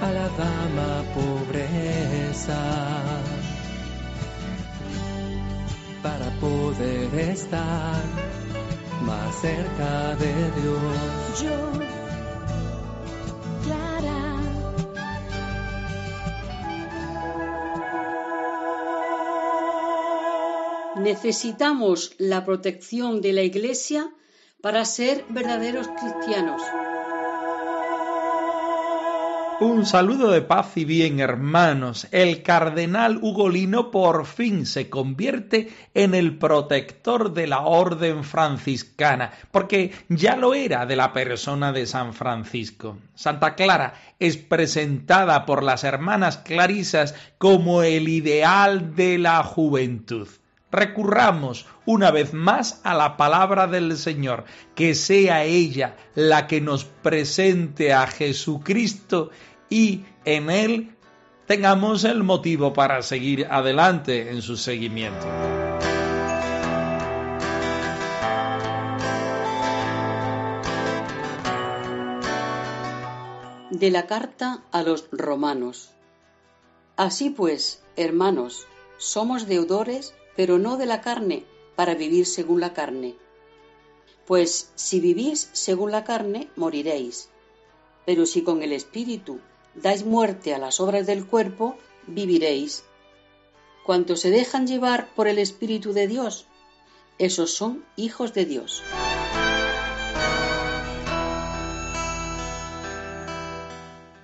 A la dama pobreza, para poder estar más cerca de Dios. Yo, Clara. Necesitamos la protección de la Iglesia para ser verdaderos cristianos. Un saludo de paz y bien, hermanos. El cardenal Ugolino por fin se convierte en el protector de la orden franciscana, porque ya lo era de la persona de San Francisco. Santa Clara es presentada por las hermanas clarisas como el ideal de la juventud. Recurramos una vez más a la palabra del Señor, que sea ella la que nos presente a Jesucristo y en Él tengamos el motivo para seguir adelante en su seguimiento. De la carta a los romanos. Así pues, hermanos, somos deudores, pero no de la carne, para vivir según la carne. Pues si vivís según la carne, moriréis. Pero si con el Espíritu dais muerte a las obras del cuerpo, viviréis. Cuantos se dejan llevar por el Espíritu de Dios, esos son hijos de Dios.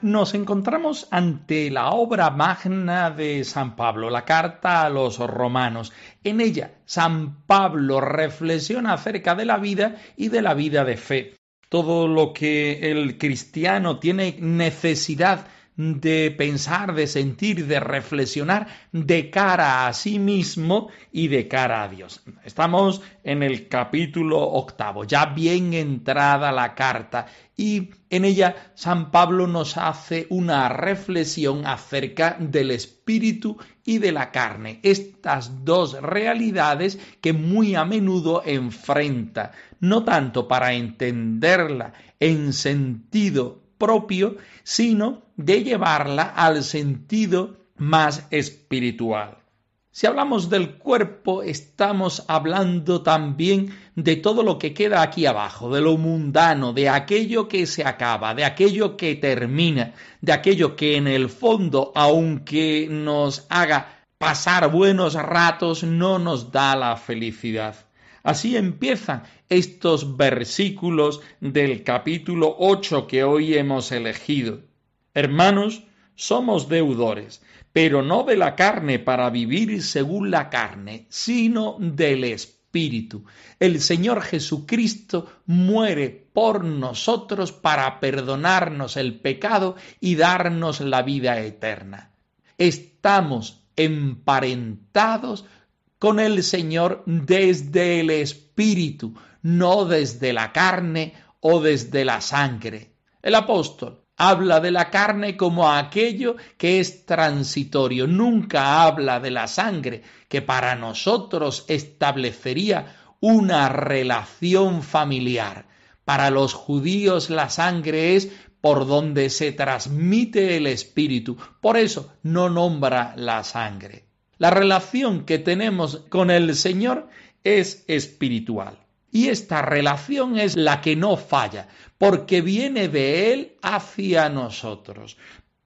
Nos encontramos ante la obra magna de San Pablo, la carta a los romanos. En ella, San Pablo reflexiona acerca de la vida y de la vida de fe. Todo lo que el cristiano tiene necesidad de pensar, de sentir, de reflexionar de cara a sí mismo y de cara a Dios. Estamos en el capítulo octavo, ya bien entrada la carta, y en ella San Pablo nos hace una reflexión acerca del espíritu y de la carne, estas dos realidades que muy a menudo enfrenta, no tanto para entenderla en sentido propio, sino de llevarla al sentido más espiritual. Si hablamos del cuerpo, estamos hablando también de todo lo que queda aquí abajo, de lo mundano, de aquello que se acaba, de aquello que termina, de aquello que en el fondo, aunque nos haga pasar buenos ratos, no nos da la felicidad. Así empiezan estos versículos del capítulo 8 que hoy hemos elegido. Hermanos, somos deudores, pero no de la carne para vivir según la carne, sino del Espíritu. El Señor Jesucristo muere por nosotros para perdonarnos el pecado y darnos la vida eterna. Estamos emparentados con el Señor desde el Espíritu, no desde la carne o desde la sangre. El apóstol habla de la carne como aquello que es transitorio, nunca habla de la sangre, que para nosotros establecería una relación familiar. Para los judíos la sangre es por donde se transmite el espíritu, por eso no nombra la sangre. La relación que tenemos con el Señor es espiritual. Y esta relación es la que no falla, porque viene de Él hacia nosotros.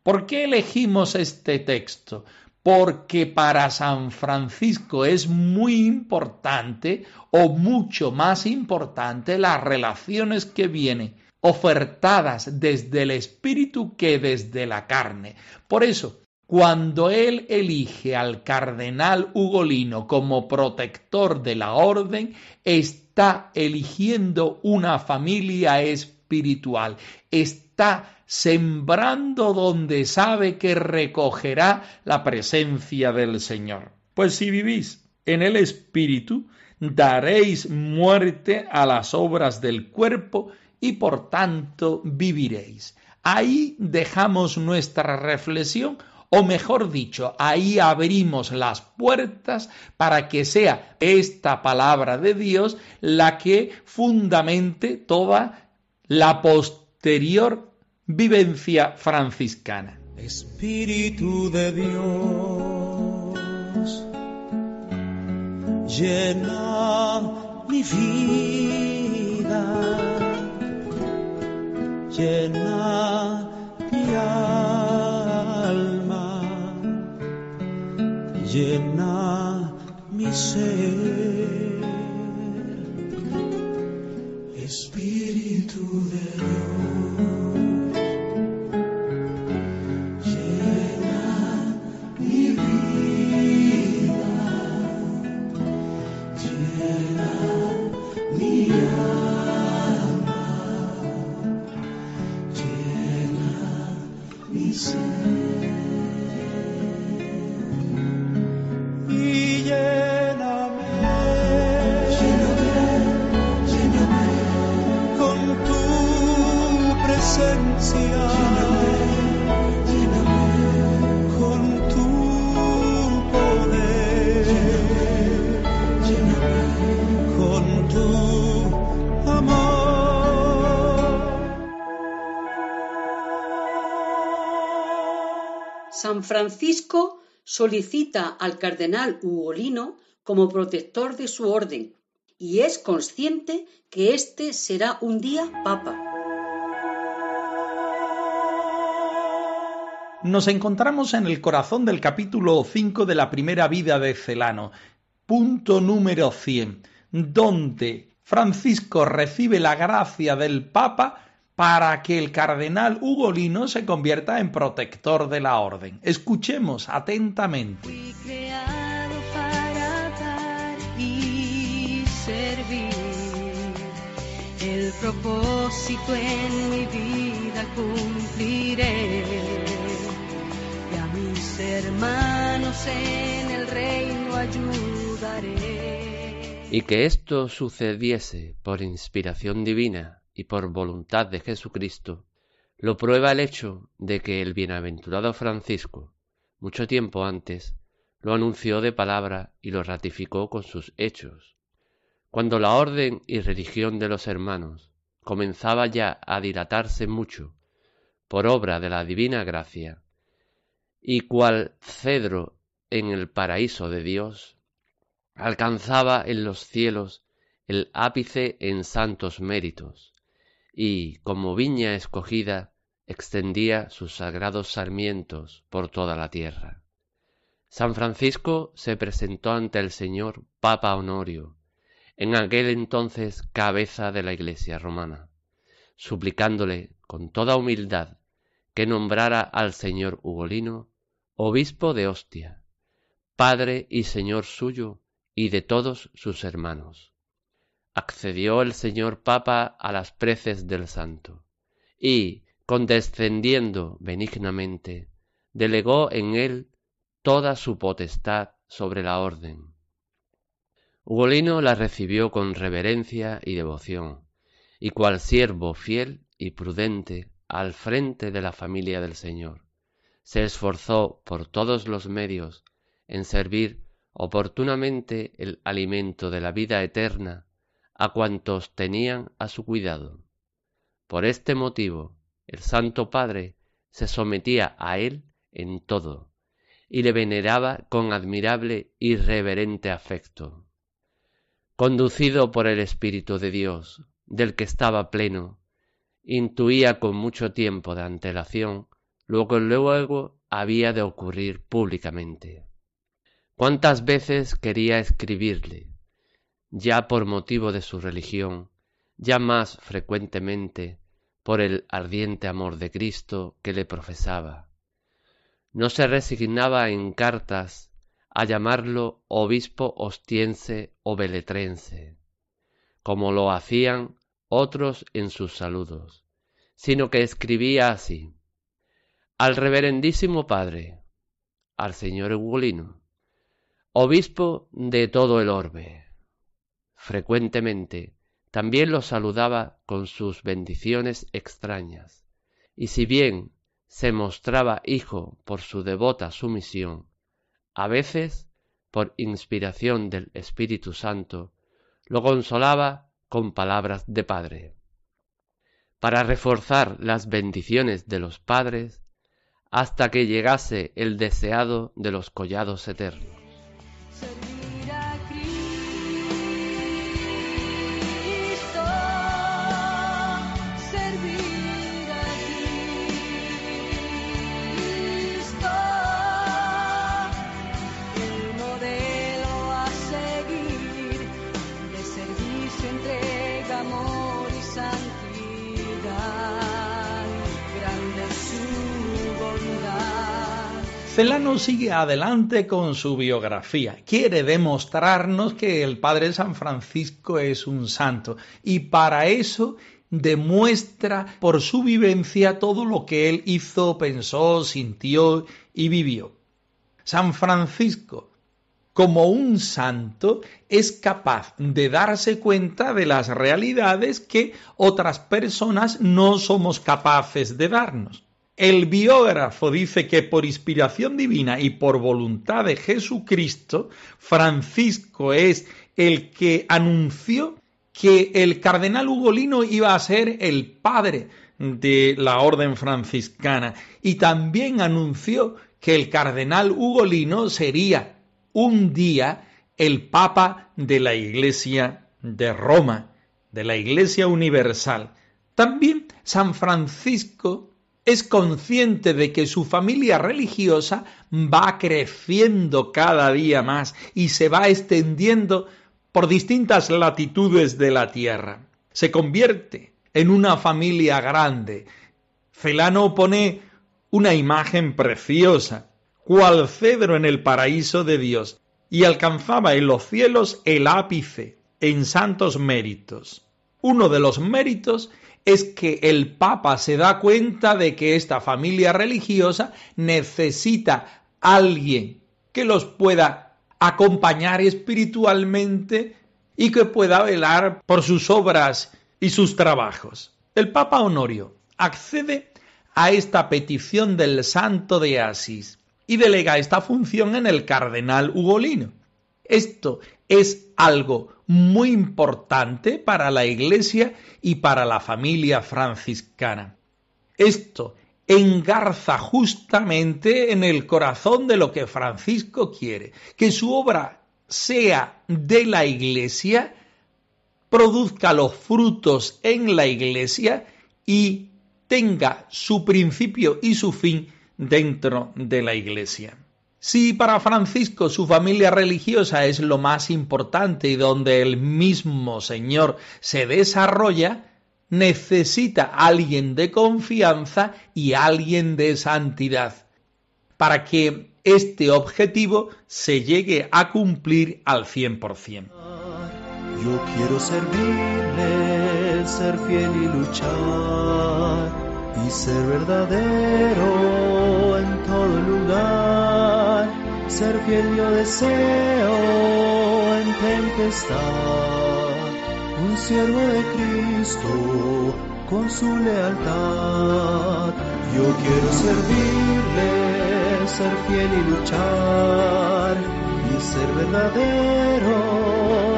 ¿Por qué elegimos este texto? Porque para San Francisco es muy importante o mucho más importante las relaciones que vienen ofertadas desde el espíritu que desde la carne. Por eso, cuando él elige al cardenal Ugolino como protector de la orden, está eligiendo una familia espiritual, está sembrando donde sabe que recogerá la presencia del Señor. Pues si vivís en el Espíritu, daréis muerte a las obras del cuerpo y por tanto viviréis. Ahí dejamos nuestra reflexión o mejor dicho, ahí abrimos las puertas para que sea esta palabra de Dios la que fundamente toda la posterior vivencia franciscana. Espíritu de Dios, llena llena mi ser. Espíritu de Dios. Francisco solicita al cardenal Ugolino como protector de su orden y es consciente que éste será un día papa. Nos encontramos en el corazón del capítulo 5 de la primera vida de Celano, punto número 100, donde Francisco recibe la gracia del Papa para que el cardenal Ugolino se convierta en protector de la orden. Escuchemos atentamente. Fui creado para dar y servir. El propósito en mi vida cumpliré. Y a mis hermanos en el reino ayudaré. Y que esto sucediese por inspiración divina y por voluntad de Jesucristo, lo prueba el hecho de que el bienaventurado Francisco, mucho tiempo antes, lo anunció de palabra y lo ratificó con sus hechos. Cuando la orden y religión de los hermanos comenzaba ya a dilatarse mucho por obra de la divina gracia, y cual cedro en el paraíso de Dios, alcanzaba en los cielos el ápice en santos méritos, y, como viña escogida, extendía sus sagrados sarmientos por toda la tierra. San Francisco se presentó ante el Señor Papa Honorio, en aquel entonces cabeza de la Iglesia romana, suplicándole con toda humildad que nombrara al señor Ugolino obispo de Ostia, padre y señor suyo y de todos sus hermanos. Accedió el señor Papa a las preces del santo, y, condescendiendo benignamente, delegó en él toda su potestad sobre la orden. Ugolino la recibió con reverencia y devoción, y cual siervo fiel y prudente al frente de la familia del Señor, se esforzó por todos los medios en servir oportunamente el alimento de la vida eterna a cuantos tenían a su cuidado. Por este motivo, el Santo Padre se sometía a él en todo, y le veneraba con admirable y reverente afecto. Conducido por el Espíritu de Dios, del que estaba pleno, intuía con mucho tiempo de antelación lo que luego había de ocurrir públicamente. ¿Cuántas veces quería escribirle, ya por motivo de su religión, ya más frecuentemente por el ardiente amor de Cristo que le profesaba? No se resignaba en cartas a llamarlo obispo ostiense o beletrense, como lo hacían otros en sus saludos, sino que escribía así. Al reverendísimo padre, al señor Ugolino, obispo de todo el orbe. Frecuentemente también lo saludaba con sus bendiciones extrañas, y si bien se mostraba hijo por su devota sumisión, a veces, por inspiración del Espíritu Santo, lo consolaba con palabras de padre. Para reforzar las bendiciones de los padres, hasta que llegase el deseado de los collados eternos. Celano sigue adelante con su biografía. Quiere demostrarnos que el Padre San Francisco es un santo y para eso demuestra por su vivencia todo lo que él hizo, pensó, sintió y vivió. San Francisco, como un santo, es capaz de darse cuenta de las realidades que otras personas no somos capaces de darnos. El biógrafo dice que por inspiración divina y por voluntad de Jesucristo, Francisco es el que anunció que el cardenal Ugolino iba a ser el padre de la orden franciscana y también anunció que el cardenal Ugolino sería un día el papa de la Iglesia de Roma, de la Iglesia Universal. También San Francisco es consciente de que su familia religiosa va creciendo cada día más y se va extendiendo por distintas latitudes de la tierra. Se convierte en una familia grande. Celano pone una imagen preciosa, cual cedro en el paraíso de Dios, y alcanzaba en los cielos el ápice en santos méritos. Uno de los méritos es que el Papa se da cuenta de que esta familia religiosa necesita alguien que los pueda acompañar espiritualmente y que pueda velar por sus obras y sus trabajos. El Papa Honorio accede a esta petición del santo de Asís y delega esta función en el cardenal Ugolino. Esto es algo muy importante para la Iglesia y para la familia franciscana. Esto engarza justamente en el corazón de lo que Francisco quiere, que su obra sea de la Iglesia, produzca los frutos en la Iglesia y tenga su principio y su fin dentro de la Iglesia. Si para Francisco su familia religiosa es lo más importante y donde el mismo Señor se desarrolla, necesita alguien de confianza y alguien de santidad para que este objetivo se llegue a cumplir al 100%. Yo quiero servirle, ser fiel y luchar y ser verdadero en todo lugar ser fiel yo deseo en tempestad, un siervo de Cristo con su lealtad. Yo quiero servirle, ser fiel y luchar, y ser verdadero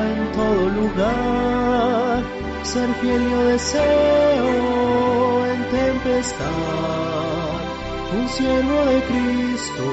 en todo lugar. Ser fiel yo deseo en tempestad, un siervo de Cristo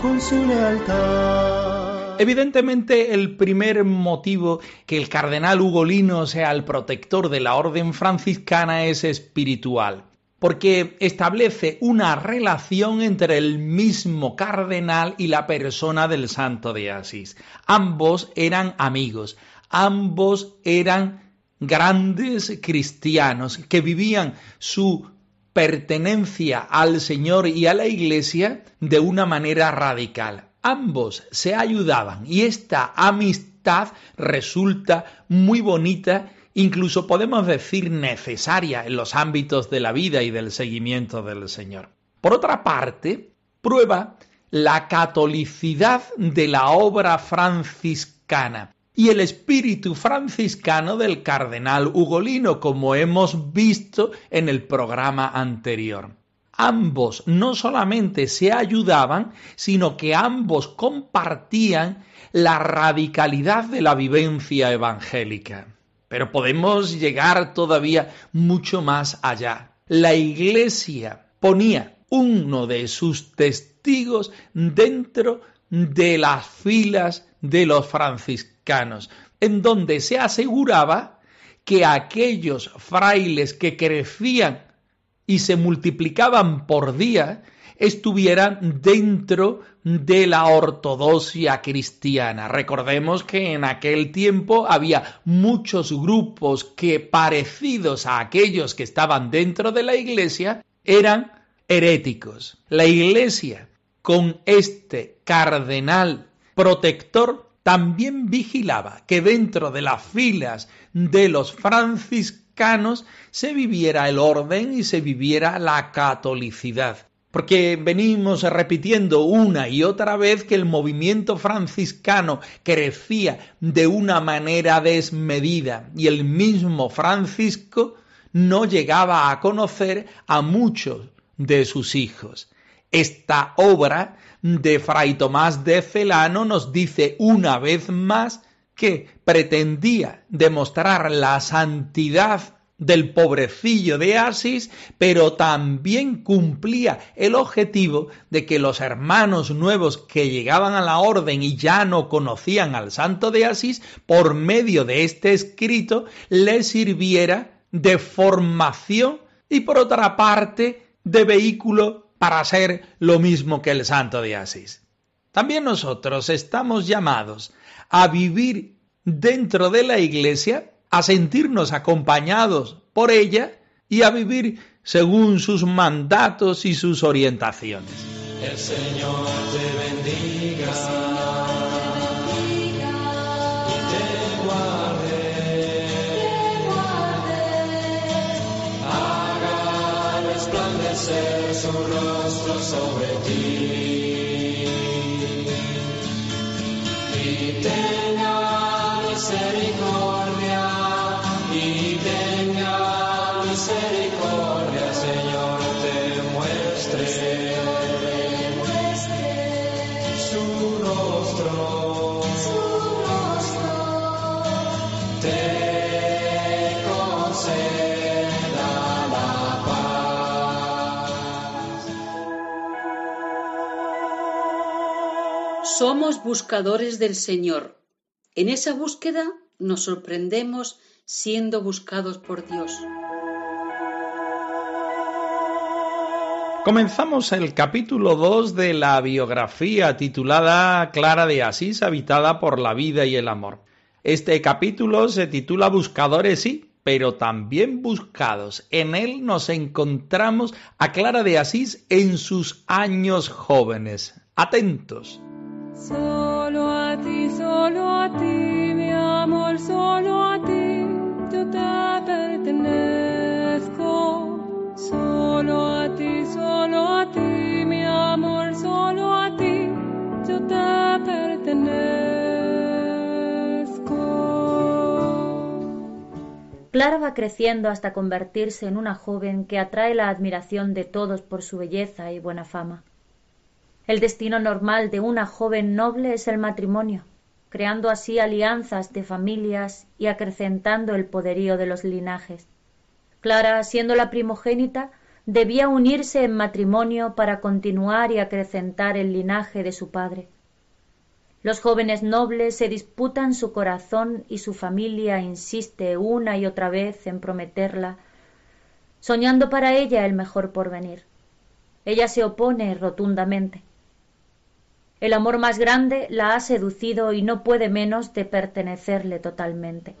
con su lealtad. Evidentemente, el primer motivo que el cardenal Ugolino sea el protector de la orden franciscana es espiritual, porque establece una relación entre el mismo cardenal y la persona del santo de Asís. Ambos eran amigos, ambos eran grandes cristianos que vivían su pertenencia al Señor y a la Iglesia de una manera radical. Ambos se ayudaban y esta amistad resulta muy bonita incluso podemos decir necesaria en los ámbitos de la vida y del seguimiento del Señor. Por otra parte, prueba la catolicidad de la obra franciscana y el espíritu franciscano del cardenal Ugolino, como hemos visto en el programa anterior. Ambos no solamente se ayudaban, sino que ambos compartían la radicalidad de la vivencia evangélica. Pero podemos llegar todavía mucho más allá. La Iglesia ponía uno de sus testigos dentro de las filas de los franciscanos, en donde se aseguraba que aquellos frailes que crecían y se multiplicaban por día estuvieran dentro de la ortodoxia cristiana. Recordemos que en aquel tiempo había muchos grupos que parecidos a aquellos que estaban dentro de la iglesia eran heréticos. La iglesia con este cardenal protector también vigilaba que dentro de las filas de los franciscanos se viviera el orden y se viviera la catolicidad. Porque venimos repitiendo una y otra vez que el movimiento franciscano crecía de una manera desmedida y el mismo Francisco no llegaba a conocer a muchos de sus hijos. Esta obra de Fray Tomás de Celano nos dice una vez más que pretendía demostrar la santidad del pobrecillo de Asís, pero también cumplía el objetivo de que los hermanos nuevos que llegaban a la orden y ya no conocían al santo de Asís, por medio de este escrito les sirviera de formación y por otra parte de vehículo para ser lo mismo que el santo de Asís. También nosotros estamos llamados a vivir dentro de la iglesia a sentirnos acompañados por ella y a vivir según sus mandatos y sus orientaciones. El Señor te bendiga. resplandecer su sobre ti. Y tenga misericordia. Buscadores del Señor. En esa búsqueda nos sorprendemos siendo buscados por Dios. Comenzamos el capítulo 2 de la biografía titulada Clara de Asís, habitada por la vida y el amor. Este capítulo se titula Buscadores, sí, pero también buscados. En él nos encontramos a Clara de Asís en sus años jóvenes. Atentos. Solo a ti, solo a ti, mi amor, solo a ti, yo te pertenezco. Solo a ti, solo a ti, mi amor, solo a ti, yo te pertenezco. Clara va creciendo hasta convertirse en una joven que atrae la admiración de todos por su belleza y buena fama. El destino normal de una joven noble es el matrimonio, creando así alianzas de familias y acrecentando el poderío de los linajes. Clara, siendo la primogénita, debía unirse en matrimonio para continuar y acrecentar el linaje de su padre. Los jóvenes nobles se disputan su corazón y su familia insiste una y otra vez en prometerla, soñando para ella el mejor porvenir. Ella se opone rotundamente. El amor más grande la ha seducido y no puede menos de pertenecerle totalmente.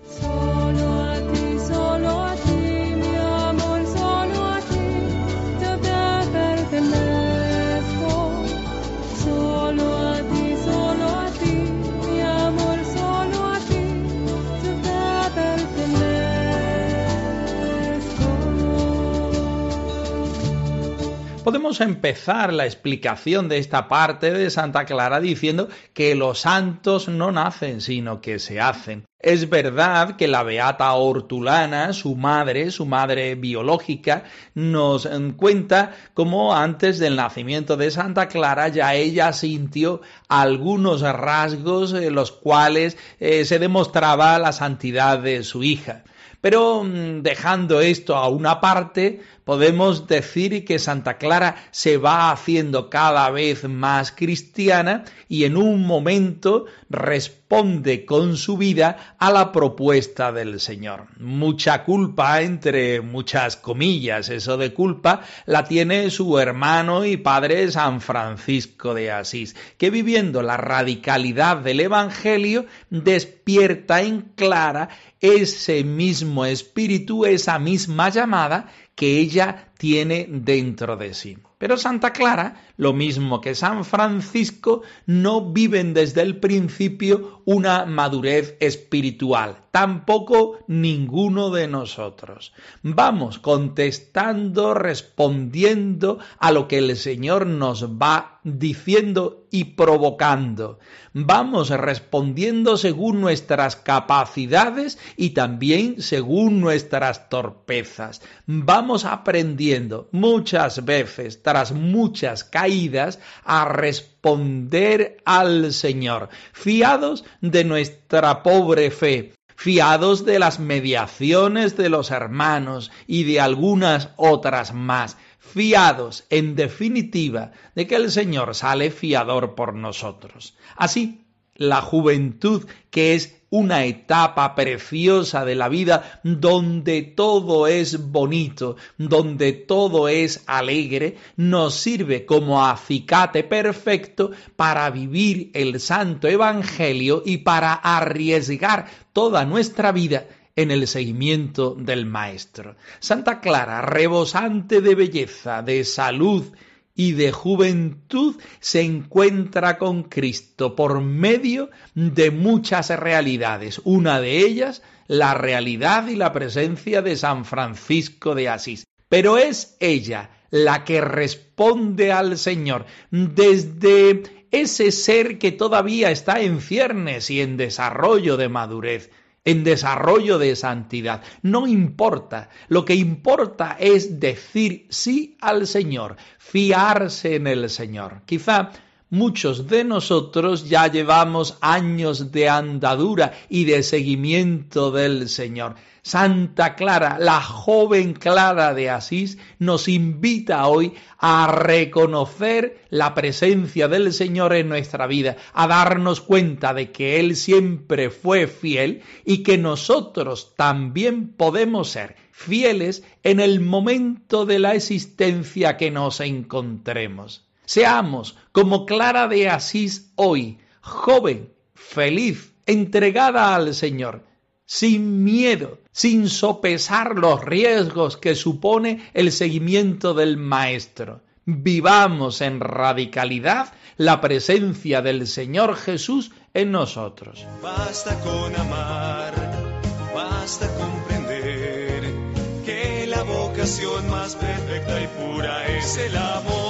Podríamos empezar la explicación de esta parte de Santa Clara diciendo que los santos no nacen, sino que se hacen. Es verdad que la beata Hortulana, su madre, su madre biológica, nos cuenta cómo antes del nacimiento de Santa Clara ya ella sintió algunos rasgos en los cuales eh, se demostraba la santidad de su hija. Pero mm, dejando esto a una parte, podemos decir que Santa Clara se va haciendo cada vez más cristiana y en un momento responde con su vida a la propuesta del Señor. Mucha culpa, entre muchas comillas, eso de culpa, la tiene su hermano y padre San Francisco de Asís, que viviendo la radicalidad del Evangelio despierta en Clara ese mismo espíritu, esa misma llamada que ella tiene dentro de sí. Pero Santa Clara, lo mismo que San Francisco, no viven desde el principio una madurez espiritual, tampoco ninguno de nosotros. Vamos contestando, respondiendo a lo que el Señor nos va diciendo y provocando. Vamos respondiendo según nuestras capacidades y también según nuestras torpezas. Vamos aprendiendo muchas veces, tras muchas caídas, a responder al Señor, fiados de nuestra pobre fe, fiados de las mediaciones de los hermanos y de algunas otras más, fiados, en definitiva, de que el Señor sale fiador por nosotros. Así, la juventud, que es una etapa preciosa de la vida donde todo es bonito, donde todo es alegre, nos sirve como acicate perfecto para vivir el santo evangelio y para arriesgar toda nuestra vida en el seguimiento del Maestro. Santa Clara, rebosante de belleza, de salud y de juventud, se encuentra con Cristo por medio de muchas realidades. Una de ellas, la realidad y la presencia de San Francisco de Asís. Pero es ella la que responde al Señor desde ese ser que todavía está en ciernes y en desarrollo de madurez en desarrollo de santidad. No importa, lo que importa es decir sí al Señor, fiarse en el Señor. Quizá muchos de nosotros ya llevamos años de andadura y de seguimiento del Señor. Santa Clara, la joven Clara de Asís, nos invita hoy a reconocer la presencia del Señor en nuestra vida, a darnos cuenta de que Él siempre fue fiel y que nosotros también podemos ser fieles en el momento de la existencia que nos encontremos. Seamos como Clara de Asís hoy, joven, feliz, entregada al Señor sin miedo, sin sopesar los riesgos que supone el seguimiento del Maestro. Vivamos en radicalidad la presencia del Señor Jesús en nosotros. Basta con amar, basta comprender que la vocación más perfecta y pura es el amor.